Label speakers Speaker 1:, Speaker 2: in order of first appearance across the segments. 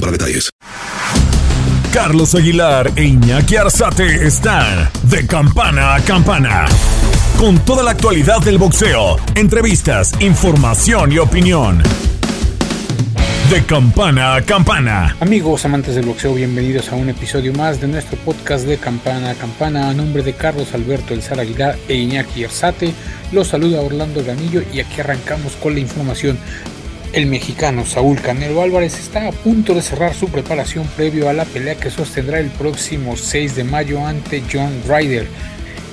Speaker 1: para detalles.
Speaker 2: Carlos Aguilar e Iñaki Arzate están de campana a campana. Con toda la actualidad del boxeo, entrevistas, información y opinión. De campana a campana.
Speaker 3: Amigos amantes del boxeo, bienvenidos a un episodio más de nuestro podcast de campana a campana. A nombre de Carlos Alberto El Aguilar e Iñaki Arzate, los saluda Orlando Ganillo y aquí arrancamos con la información el mexicano Saúl Canelo Álvarez está a punto de cerrar su preparación previo a la pelea que sostendrá el próximo 6 de mayo ante John Ryder.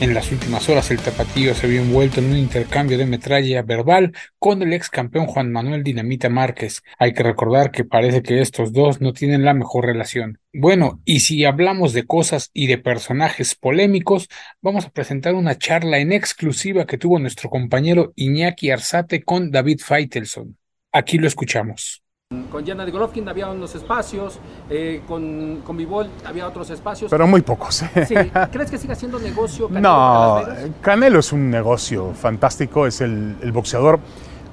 Speaker 3: En las últimas horas el tapatío se vio envuelto en un intercambio de metralla verbal con el ex campeón Juan Manuel Dinamita Márquez. Hay que recordar que parece que estos dos no tienen la mejor relación. Bueno, y si hablamos de cosas y de personajes polémicos, vamos a presentar una charla en exclusiva que tuvo nuestro compañero Iñaki Arzate con David Feitelson. Aquí lo escuchamos.
Speaker 4: Con Yana de Golovkin había unos espacios, eh, con, con Vivol había otros espacios.
Speaker 5: Pero muy pocos.
Speaker 4: ¿eh? Sí. ¿Crees que siga siendo negocio
Speaker 5: Canelo No, Canelo es un negocio fantástico, es el, el, boxeador,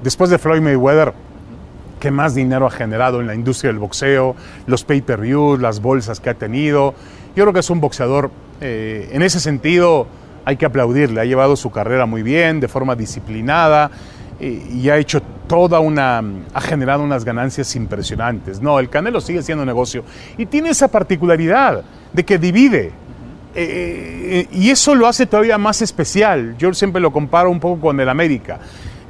Speaker 5: después de Floyd Mayweather, que más dinero ha generado en la industria del boxeo, los pay-per-views, las bolsas que ha tenido. Yo creo que es un boxeador, eh, en ese sentido hay que aplaudirle, ha llevado su carrera muy bien, de forma disciplinada y ha hecho toda una, ha generado unas ganancias impresionantes. No, el Canelo sigue siendo negocio y tiene esa particularidad de que divide. Eh, eh, y eso lo hace todavía más especial. Yo siempre lo comparo un poco con el América.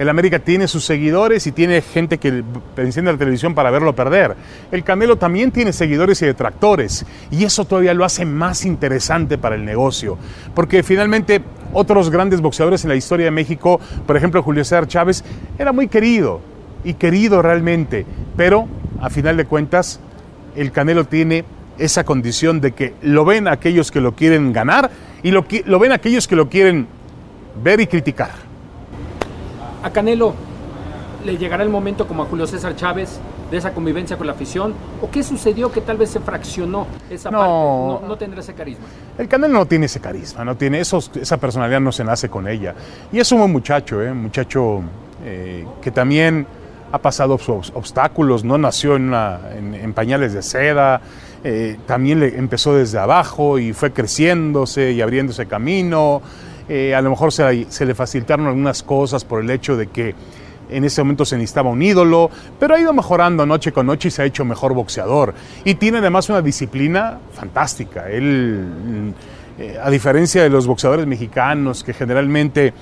Speaker 5: El América tiene sus seguidores y tiene gente que enciende la televisión para verlo perder. El Canelo también tiene seguidores y detractores. Y eso todavía lo hace más interesante para el negocio. Porque finalmente otros grandes boxeadores en la historia de México, por ejemplo Julio César Chávez, era muy querido y querido realmente. Pero a final de cuentas, el Canelo tiene esa condición de que lo ven aquellos que lo quieren ganar y lo, lo ven aquellos que lo quieren ver y criticar
Speaker 4: a Canelo le llegará el momento como a Julio César Chávez de esa convivencia con la afición? ¿O qué sucedió que tal vez se fraccionó esa parte? No, tendrá ese carisma.
Speaker 5: El Canelo no tiene ese carisma, no tiene esa personalidad no se nace con ella. Y es un buen muchacho, ¿eh? un muchacho eh, que también ha pasado obstáculos, no nació en, pañales de seda, eh, también le empezó desde abajo y fue creciéndose y abriéndose camino. Eh, a lo mejor se, le facilitaron algunas cosas por el hecho de que en ese momento se necesitaba un ídolo, pero ha ido mejorando noche con noche y se ha hecho mejor boxeador. Y tiene además una disciplina fantástica. Él, eh, a diferencia de los boxeadores mexicanos que generalmente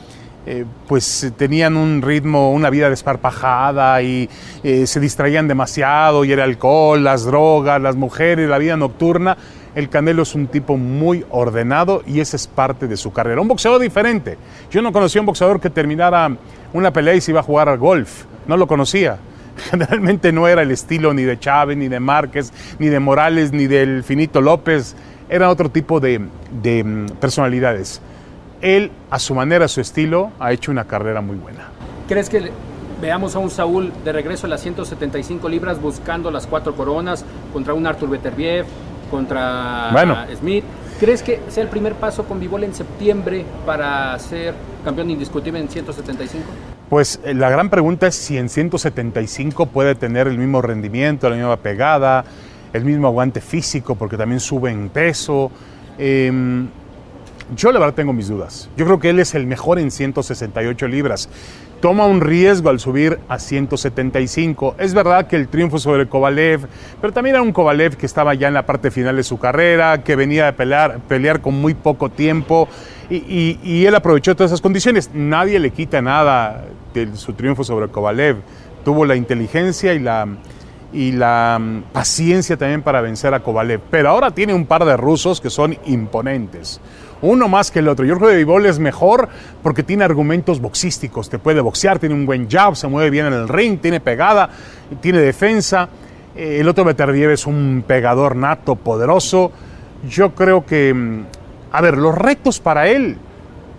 Speaker 5: eh, pues tenían un ritmo, una vida desparpajada y se distraían demasiado y el alcohol, las drogas, las mujeres, la vida nocturna, el Canelo es un tipo muy ordenado y esa es parte de su carrera. Un boxeador diferente. Yo no conocía un boxeador que terminara una pelea y se iba a jugar al golf. No lo conocía. Generalmente no era el estilo ni de Chávez, ni de Márquez, ni de Morales, ni del Finito López. Era otro tipo de, de mm, personalidades. Él, a su manera, a su estilo, ha hecho una carrera muy buena.
Speaker 4: ¿Crees que veamos a un Saúl de regreso a las 175 libras buscando las cuatro coronas contra un Artur Beterbiev, contra Smith. ¿Crees que sea el primer paso con Vivol en septiembre para ser campeón indiscutible en 175?
Speaker 5: Pues eh, la gran pregunta es si en 175 puede tener el mismo rendimiento, la misma pegada, el mismo aguante físico, porque también sube en peso. Em, yo la verdad tengo mis dudas. Yo creo que él es el mejor en 168 libras toma un riesgo al subir a 175. Es verdad que el triunfo sobre Kovalev, pero también era un Kovalev que estaba ya en la parte final de su carrera, que venía a pelear, pelear con muy poco tiempo y, él aprovechó todas esas condiciones. Nadie le quita nada de su triunfo sobre Kovalev. Tuvo la inteligencia y la, y la mm, paciencia también para vencer a Kovalev. Pero ahora tiene un par de rusos que son imponentes uno más que el otro. Yo creo que Bivol es mejor porque tiene argumentos boxísticos, te puede boxear, tiene un buen jab, se mueve bien en el ring, tiene pegada, tiene defensa. Eh, el otro Beterbiev es un pegador nato, poderoso. Yo creo que, mm, a ver, los retos para él,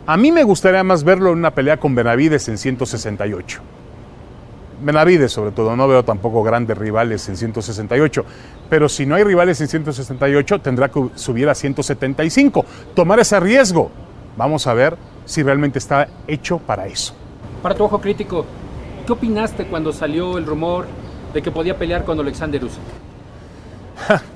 Speaker 5: a mí me gustaría más verlo en una pelea con Benavides en 168. Benavides sobre todo, no veo tampoco grandes rivales en 168, pero si no hay rivales en 168 tendrá que subir a 175, tomar ese riesgo. Vamos a ver si realmente está hecho para eso.
Speaker 4: Para tu ojo crítico, ¿qué opinaste cuando salió el rumor de que podía pelear con Alexander Usyk?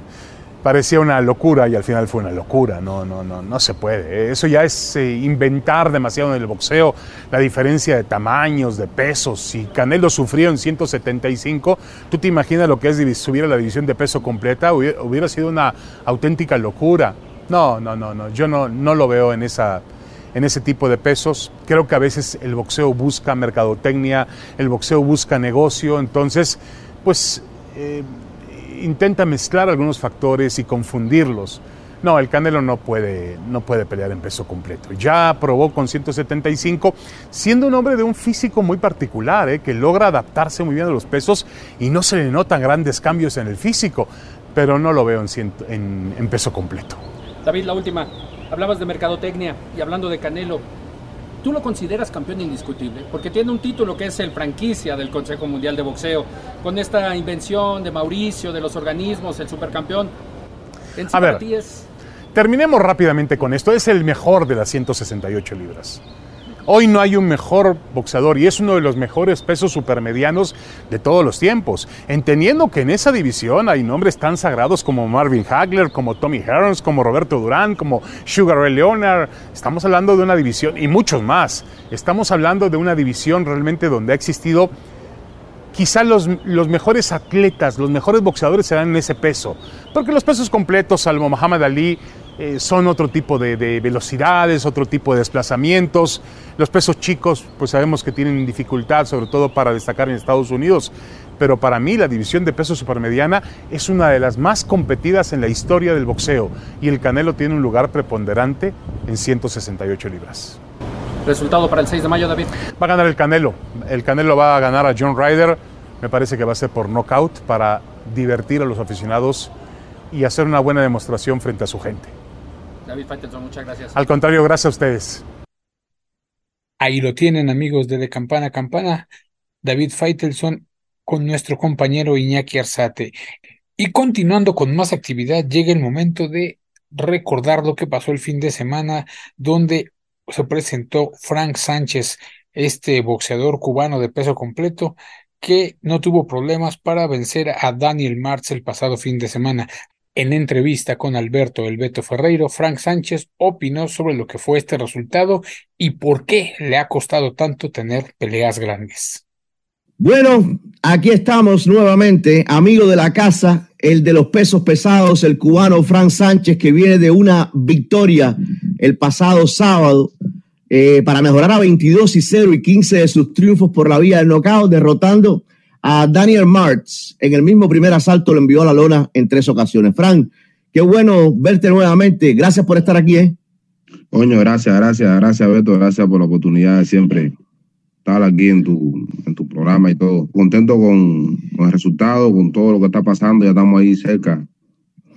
Speaker 5: Parecía una locura y al final fue una locura. No, no, no, no se puede. Eso ya es eh, inventar demasiado en el boxeo. La diferencia de tamaños, de pesos. Si Canelo sufrió en 175, tú te imaginas lo que es subir a la división de peso completa. Hubiera, sido una auténtica locura. No, no, no, no. Yo no, no lo veo en esa, en ese tipo de pesos. Creo que a veces el boxeo busca mercadotecnia, el boxeo busca negocio, entonces, pues eh, intenta mezclar algunos factores y confundirlos. No, el Canelo no puede, no puede pelear en peso completo. Ya probó con 175, siendo un hombre de un físico muy particular, ¿eh? que logra adaptarse muy bien a los pesos y no se le notan grandes cambios en el físico, pero no lo veo en, en peso completo.
Speaker 4: David, la última. Hablabas de mercadotecnia y hablando de Canelo, tú lo consideras campeón indiscutible, porque tiene un título que es el franquicia del Consejo Mundial de Boxeo, con esta invención de Mauricio, de los organismos, el supercampeón.
Speaker 5: A ver, terminemos rápidamente con esto. Es el mejor de las 168 libras. Hoy no hay un mejor boxeador y es uno de los mejores pesos supermedianos de todos los tiempos. Entendiendo que en esa división hay nombres tan sagrados como Marvin Hagler, como Tommy Hearns, como Roberto Durán, como Sugar Ray Leonard. Estamos hablando de una división y muchos más. Estamos hablando de una división realmente donde ha existido quizá los, los, mejores atletas, los mejores boxeadores se dan en ese peso. Porque los pesos completos, salvo Muhammad Ali, eh, son otro tipo de, velocidades, otro tipo de desplazamientos. Los pesos chicos, pues sabemos que tienen dificultad, sobre todo para destacar en Estados Unidos. Pero para mí la división de peso supermediana es una de las más competidas en la historia del boxeo y el Canelo tiene un lugar preponderante en 168 libras.
Speaker 4: ¿Resultado para el 6 de mayo, David?
Speaker 5: Va a ganar el Canelo. El Canelo va a ganar a John Ryder. Me parece que va a ser por knockout para divertir a los aficionados y hacer una buena demostración frente a su gente.
Speaker 4: David Faitelson, muchas gracias.
Speaker 5: Al contrario, gracias a ustedes.
Speaker 3: Ahí lo tienen, amigos de De Campana a Campana. David Faitelson con nuestro compañero Iñaki Arzate. Y continuando con más actividad, llega el momento de recordar lo que pasó el fin de semana, donde se presentó Frank Sánchez, este boxeador cubano de peso completo, que no tuvo problemas para vencer a Daniel Martz el pasado fin de semana. En entrevista con Alberto El Beto Ferreiro, Frank Sánchez opinó sobre lo que fue este resultado y por qué le ha costado tanto tener peleas grandes.
Speaker 6: Bueno, aquí estamos nuevamente, amigo de la casa, el de los pesos pesados, el cubano Frank Sánchez, que viene de una victoria el pasado sábado eh, para mejorar a 22 y 0 y 15 de sus triunfos por la vía del knockout, derrotando a Daniel Martz en el mismo primer asalto lo envió a la lona en tres ocasiones. Frank, qué bueno verte nuevamente. Gracias por estar aquí. ¿eh?
Speaker 7: Coño, gracias, gracias, gracias Beto, gracias por la oportunidad de siempre estar aquí en tu, en tu programa y todo. Contento con, el resultado, con todo lo que está pasando, ya estamos ahí cerca,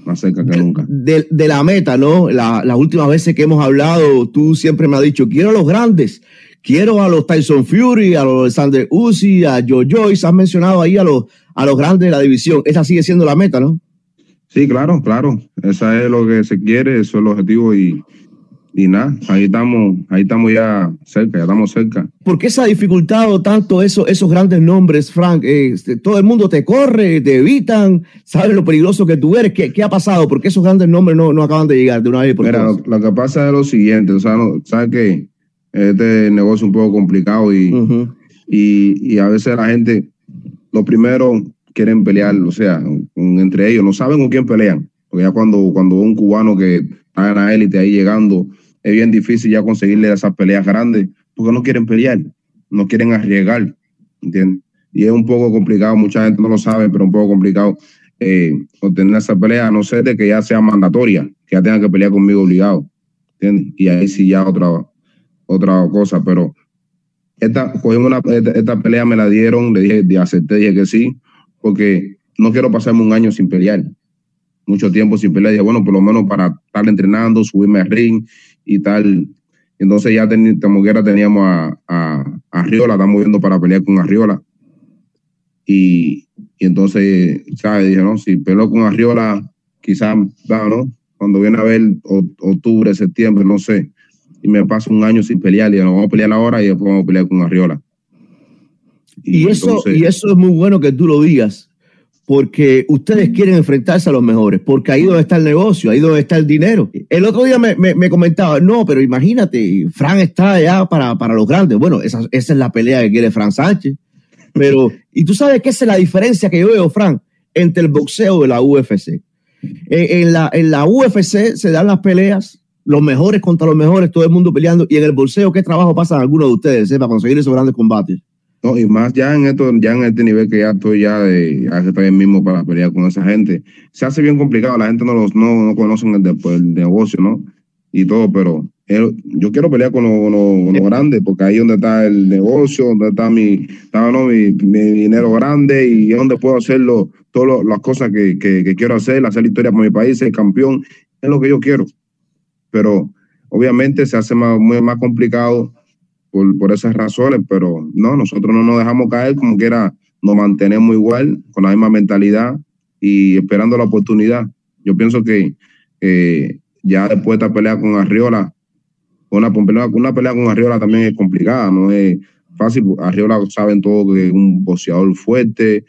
Speaker 7: más cerca que nunca.
Speaker 6: De, la meta, ¿no? las últimas veces que hemos hablado, tú siempre me has dicho, quiero los grandes, Quiero a los Tyson Fury, a los Alexander Uzi, a Joe Joyce, has mencionado ahí a los, a los grandes de la división. Esa sigue siendo la meta, ¿no?
Speaker 7: Sí, claro, claro. Esa es lo que se quiere, eso es el objetivo y, y nada, ahí estamos, ahí estamos ya cerca, ya estamos cerca.
Speaker 6: ¿Por qué se ha dificultado tanto eso, esos grandes nombres, Frank? Este, todo el mundo te corre, te evitan, sabes lo peligroso que tú eres. ¿Qué, qué ha pasado? ¿Por qué esos grandes nombres no, no acaban de llegar de una vez por
Speaker 7: Mira, lo, lo, que pasa es lo siguiente, o sea, no, ¿sabes qué? Este negocio un poco complicado y, y, a veces la gente, lo primero, quieren pelear, o sea, entre ellos, no saben con quién pelean. Porque ya cuando, cuando un cubano que está en la élite ahí llegando, es bien difícil ya conseguirle esas peleas grandes, porque no quieren pelear, no quieren arriesgar, ¿entiendes? Y es un poco complicado, mucha gente no lo sabe, pero un poco complicado eh, obtener esa pelea, a no ser de que ya sea mandatoria, que ya tengan que pelear conmigo obligado, ¿entiendes? Y ahí sí ya otra, otra cosa, pero esta, una, esta, pelea me la dieron, le dije, de acepté, dije que sí, porque no quiero pasarme un año sin pelear, mucho tiempo sin pelear. Y bueno, por lo menos para estar entrenando, subirme al ring y tal. Entonces ya ten, Moguera teníamos a, a, Arriola, estamos viendo para pelear con Arriola. Y, y entonces, ¿sabes? Dije, no, si peleo con Arriola, quizás, ¿no? Cuando viene a ver octubre, septiembre, no sé, y me paso un año sin pelear, y nos vamos a pelear ahora y después vamos a pelear con Arriola.
Speaker 6: Y, eso, y eso es muy bueno que tú lo digas, porque ustedes quieren enfrentarse a los mejores, porque ahí donde está el negocio, ahí donde está el dinero. El otro día me, me, comentaba, no, pero imagínate, Fran está allá para, para los grandes. Bueno, esa, esa es la pelea que quiere Fran Sánchez. Pero, y tú sabes esa es la diferencia que yo veo, Fran, entre el boxeo y la UFC. En, la, en la UFC se dan las peleas, los mejores contra los mejores, todo el mundo peleando, y en el boxeo, ¿qué trabajo pasan algunos de ustedes eh, para conseguir esos grandes combates?
Speaker 7: No, y más ya en esto, ya en este nivel que ya estoy ya de, ya estoy mismo para pelear con esa gente. Se hace bien complicado, la gente no los no, no conocen el, el negocio, ¿no? Y todo, pero yo quiero pelear con los grandes, porque ahí es donde está el negocio, donde está mi, mi, dinero grande y es donde puedo hacerlo, todas las cosas que, que, quiero hacer, hacer historia para mi país, ser campeón, es lo que yo quiero. Pero obviamente se hace más, muy más complicado por, por esas razones, pero no, nosotros no nos dejamos caer, como quiera, nos mantenemos igual, con la misma mentalidad y esperando la oportunidad. Yo pienso que ya después de esta pelea con Arriola, una, una pelea con Arriola también es complicada, no es fácil. Arriola saben todo que es un boxeador fuerte,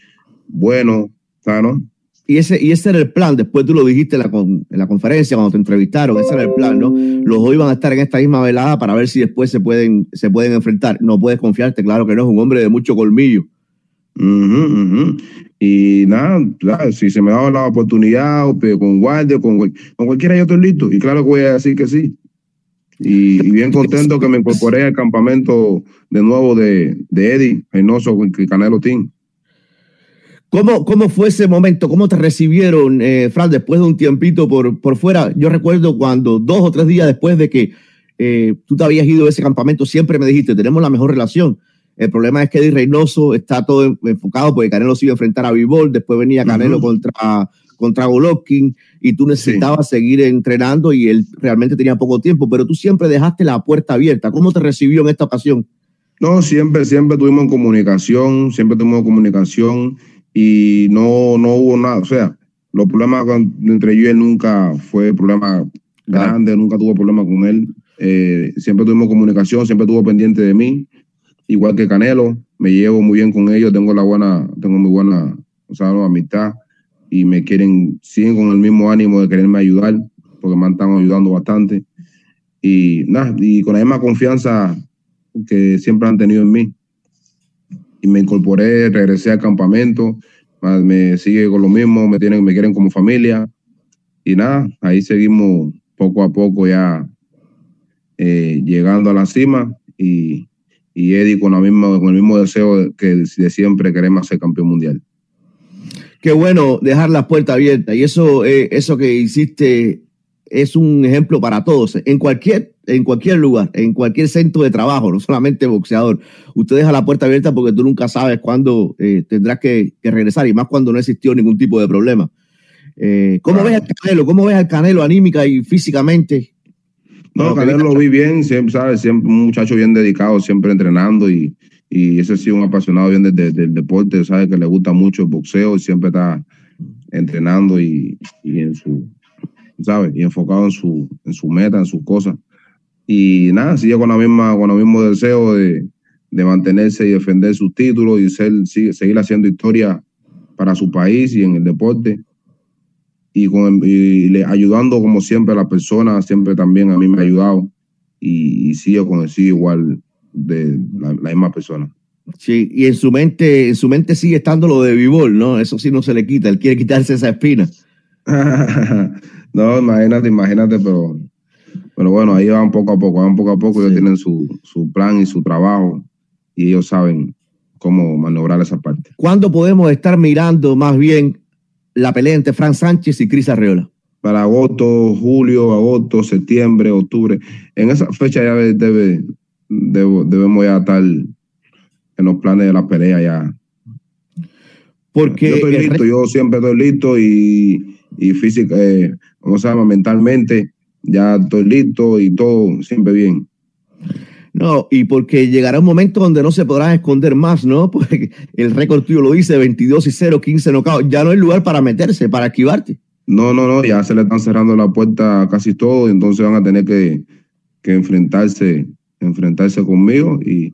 Speaker 7: bueno, ¿sabes?
Speaker 6: Y ese, y ese era el plan, después tú lo dijiste en la, en la conferencia cuando te entrevistaron, ese era el plan, ¿no? Los dos iban a estar en esta misma velada para ver si después se pueden, se pueden enfrentar. No puedes confiarte, claro que no, es un hombre de mucho colmillo.
Speaker 7: Y nada, si se me da la oportunidad, con guardia, con, con cualquiera yo estoy listo. Y claro que voy a decir que sí. Y, bien contento que me incorporé al campamento de nuevo de, de Eddie Reynoso y Canelo Team.
Speaker 6: ¿Cómo, ¿Cómo fue ese momento? ¿Cómo te recibieron, eh, Fran, después de un tiempito por, por fuera? Yo recuerdo cuando dos o tres días después de que eh, tú te habías ido a ese campamento, siempre me dijiste, tenemos la mejor relación. El problema es que Eddie Reynoso está todo enfocado porque Canelo se iba a enfrentar a Vivol, después venía Canelo contra contra Golovkin y tú necesitabas seguir entrenando y él realmente tenía poco tiempo, pero tú siempre dejaste la puerta abierta. ¿Cómo te recibió en esta ocasión?
Speaker 7: No, siempre, siempre tuvimos comunicación, siempre tuvimos comunicación y no, no hubo nada. O sea, los problemas entre yo y él nunca fue problema grande, nunca tuve problema con él. Eh, siempre tuvimos comunicación, siempre estuvo pendiente de mí, igual que Canelo. Me llevo muy bien con ellos, tengo la buena, tengo muy buena, o sea, amistad y me quieren, siguen con el mismo ánimo de quererme ayudar, porque me están ayudando bastante. Y nada, y con la misma confianza que siempre han tenido en mí. Y me incorporé, regresé al campamento, me sigue con lo mismo, me tienen, me quieren como familia. Y nada, ahí seguimos poco a poco ya eh, llegando a la cima y, y Eddie con, la misma, con el mismo deseo que de siempre queremos ser campeón mundial
Speaker 6: qué bueno dejar la puerta abierta. Y eso, eh, eso que hiciste es un ejemplo para todos. En cualquier, en cualquier lugar, en cualquier centro de trabajo, no solamente boxeador, usted deja la puerta abierta porque tú nunca sabes cuándo eh, tendrás que, regresar y más cuando no existió ningún tipo de problema. Eh, ¿Cómo ves al Canelo? ¿Cómo ves al Canelo anímica y físicamente?
Speaker 7: No, Canelo lo vi bien, siempre, ¿sabes? Siempre un muchacho bien dedicado, siempre entrenando y, y ese sí un apasionado bien del, deporte, sabe que le gusta mucho el boxeo y siempre está entrenando y, en su, ¿sabes? Y enfocado en su, en su meta, en sus cosas. Y nada, sigue con la misma, con el mismo deseo de, mantenerse y defender sus títulos y ser, seguir haciendo historia para su país y en el deporte. Y, con, le, ayudando como siempre a las personas, siempre también a mí me ha ayudado y, y sigo con el sí igual de la, misma persona.
Speaker 6: Sí, y en su mente, en su mente sigue estando lo de Vivol, ¿no? Eso sí no se le quita, él quiere quitarse esa espina.
Speaker 7: no, imagínate, imagínate, pero, pero bueno, ahí van poco a poco, van poco a poco, ellos tienen su, su plan y su trabajo, y ellos saben cómo maniobrar esa parte.
Speaker 6: ¿Cuándo podemos estar mirando más bien la pelea entre Fran Sánchez y Cris Arreola?
Speaker 7: Para agosto, julio, agosto, septiembre, octubre. En esa fecha ya debe, debemos ya estar en los planes de la pelea ya. Porque yo estoy listo, yo siempre estoy listo y, y física, eh, ¿cómo se llama? Mentalmente, ya estoy listo y todo siempre bien.
Speaker 6: No, y porque llegará un momento donde no se podrán esconder más, ¿no? Porque el récord tuyo lo dice, 22 y 0, 15 nocaut. Ya no hay lugar para meterse, para esquivarte.
Speaker 7: No, no, no, ya se le están cerrando la puerta a casi todo, entonces van a tener que, que enfrentarse, enfrentarse conmigo y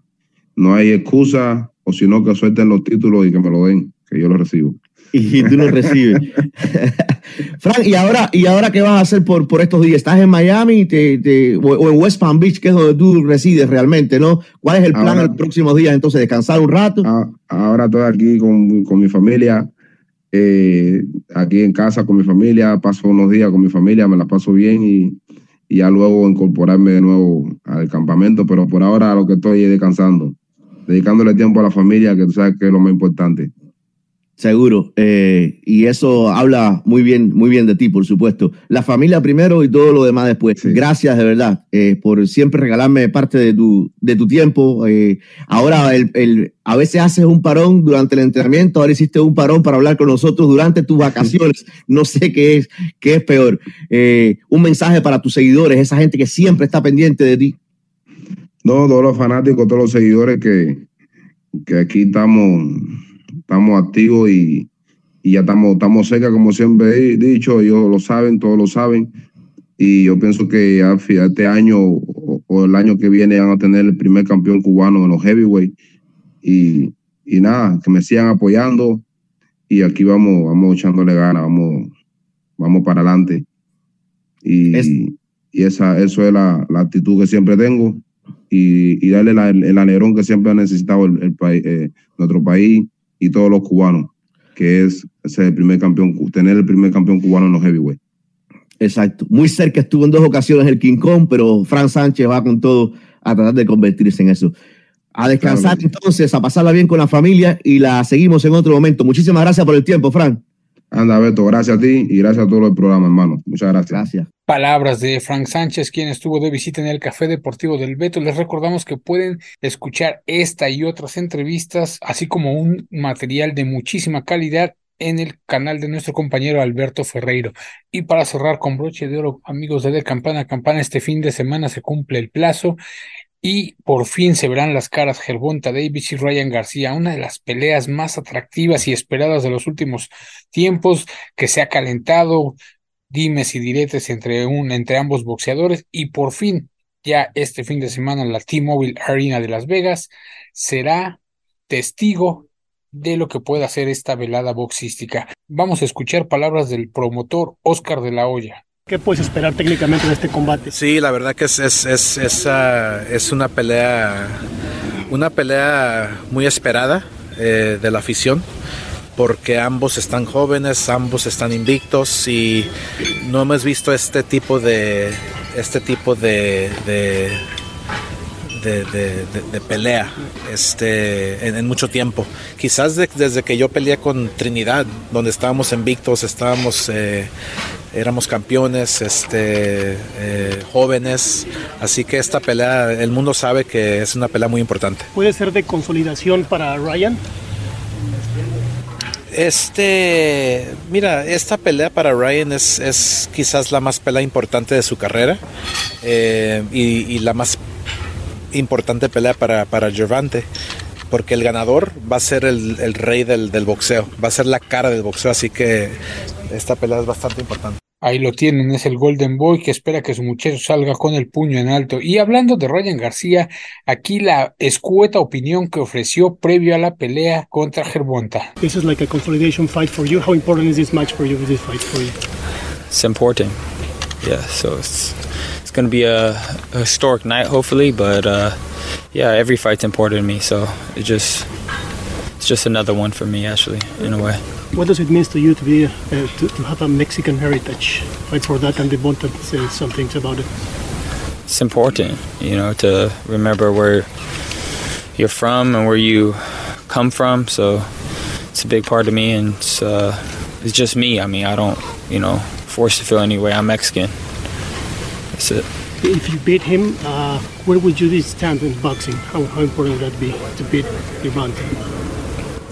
Speaker 7: no hay excusa, o si no, que suelten los títulos y que me lo den, que yo lo recibo
Speaker 6: y tú lo recibes. Frank, ¿y ahora, ¿y ahora qué vas a hacer por, por estos días? ¿Estás en Miami te, o, en West Palm Beach, que es donde tú resides realmente, no? ¿Cuál es el plan en los próximos días? Entonces, ¿descansar un rato?
Speaker 7: ahora estoy aquí con, con mi familia, eh, aquí en casa con mi familia, paso unos días con mi familia, me la paso bien y, y ya luego incorporarme de nuevo al campamento, pero por ahora lo que estoy es descansando, dedicándole tiempo a la familia, que tú sabes que es lo más importante.
Speaker 6: Seguro, eh, y eso habla muy bien, muy bien de ti, por supuesto. La familia primero y todo lo demás después. Gracias de verdad eh, por siempre regalarme parte de tu, de tu tiempo. Eh, ahora, el, el, a veces haces un parón durante el entrenamiento, ahora hiciste un parón para hablar con nosotros durante tus vacaciones. No sé qué es, qué es peor. un mensaje para tus seguidores, esa gente que siempre está pendiente de ti.
Speaker 7: No, todos los fanáticos, todos los seguidores que, que aquí estamos estamos activos y, ya estamos, estamos cerca, como siempre he dicho, ellos lo saben, todos lo saben. Y yo pienso que este año o, el año que viene van a tener el primer campeón cubano en los heavyweight. Y, y nada, que me sigan apoyando. Y aquí vamos, vamos echándole ganas, vamos, vamos para adelante. Y, y esa, eso es la, la, actitud que siempre tengo. Y, y darle el alerón que siempre ha necesitado el, el eh, nuestro país y todos los cubanos, que es ser el primer campeón, tener el primer campeón cubano en los heavyweight.
Speaker 6: Exacto. Muy cerca estuvo en dos ocasiones el King Kong, pero Fran Sánchez va con todo a tratar de convertirse en eso. A descansar entonces, a pasarla bien con la familia y la seguimos en otro momento. Muchísimas gracias por el tiempo, Fran.
Speaker 7: Anda, Beto, gracias a ti y gracias a todo el programa, hermano. Muchas gracias.
Speaker 6: Gracias.
Speaker 3: Palabras de Frank Sánchez, quien estuvo de visita en el Café Deportivo del Beto. Les recordamos que pueden escuchar esta y otras entrevistas, así como un material de muchísima calidad en el canal de nuestro compañero Alberto Ferreiro. Y para cerrar con broche de oro, amigos de, de Campana Campana, este fin de semana se cumple el plazo y por fin se verán las caras Gervonta Davis y Ryan García, una de las peleas más atractivas y esperadas de los últimos tiempos, que se ha calentado, dimes y diretes entre, un, entre ambos boxeadores, y por fin, ya este fin de semana, la T-Mobile Arena de Las Vegas será testigo de lo que puede hacer esta velada boxística. Vamos a escuchar palabras del promotor Oscar de la Hoya.
Speaker 8: ¿Qué puedes esperar técnicamente de este combate?
Speaker 9: Sí, la verdad que es, es, es, es, ah, una pelea una pelea muy esperada eh, de la afición porque ambos están jóvenes, ambos están invictos y no hemos visto este tipo de este tipo de, de de, pelea este, en, mucho tiempo. Quizás desde que yo peleé con Trinidad, donde estábamos invictos, estábamos, eh, éramos campeones, este, eh, jóvenes. Así que esta pelea, el mundo sabe que es una pelea muy importante.
Speaker 8: ¿Puede ser de consolidación para Ryan?
Speaker 9: Este, mira, esta pelea para Ryan es, es quizás la más pelea importante de su carrera eh, y, y, la más importante pelea para, para Gervante, porque el ganador va a ser el, rey del, boxeo, va a ser la cara del boxeo, así que esta pelea es bastante importante.
Speaker 3: Ahí lo tienen, es el Golden Boy que espera que su muchacho salga con el puño en alto. Y hablando de Ryan García, aquí la escueta opinión que ofreció previo a la pelea contra Gervonta.
Speaker 8: This is like a consolidation fight for you. How important is this match for you? This fight for you?
Speaker 10: It's important. Yeah, so it's going to be a, a, historic night, hopefully. But uh, yeah, every fight's important to me, so it just it's just another one for me, actually, in a way.
Speaker 8: What does it mean to you to be uh, to, to, have a Mexican heritage? Fight for that, and they want to say some things about it.
Speaker 10: It's important, you know, to remember where you're from and where you come from. So it's a big part of me, and it's, uh, it's just me. I mean, I don't, you know, force to feel any way. I'm Mexican. That's it.
Speaker 8: If you beat him, uh, where would you stand in boxing? How, how important would that be to beat Gervonta?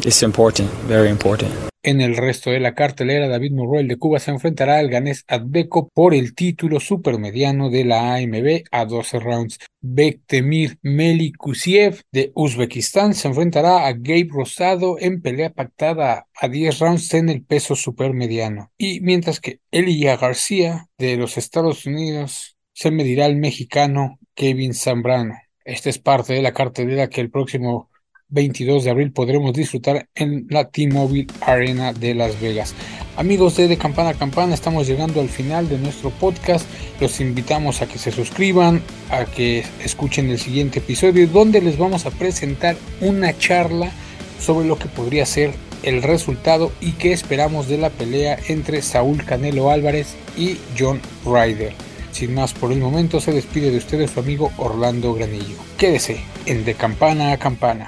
Speaker 10: it's important, very important.
Speaker 3: En el resto de la cartelera, David Murroel de Cuba se enfrentará al ganés Adbeko por el título supermediano de la AMB a 12 rounds. Bektemir Melikusiev de Uzbekistán se enfrentará a Gabe Rosado en pelea pactada a 10 rounds en el peso supermediano. Y mientras que Elia García de los Estados Unidos se medirá al mexicano Kevin Zambrano. Esta es parte de la cartelera que el próximo 22 de abril podremos disfrutar en la T-Mobile Arena de Las Vegas. Amigos de De Campana a Campana, estamos llegando al final de nuestro podcast. Los invitamos a que se suscriban, a que escuchen el siguiente episodio donde les vamos a presentar una charla sobre lo que podría ser el resultado y qué esperamos de la pelea entre Saúl Canelo Álvarez y John Ryder. Sin más por el momento, se despide de ustedes su amigo Orlando Granillo. Quédese en De Campana a Campana.